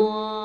more.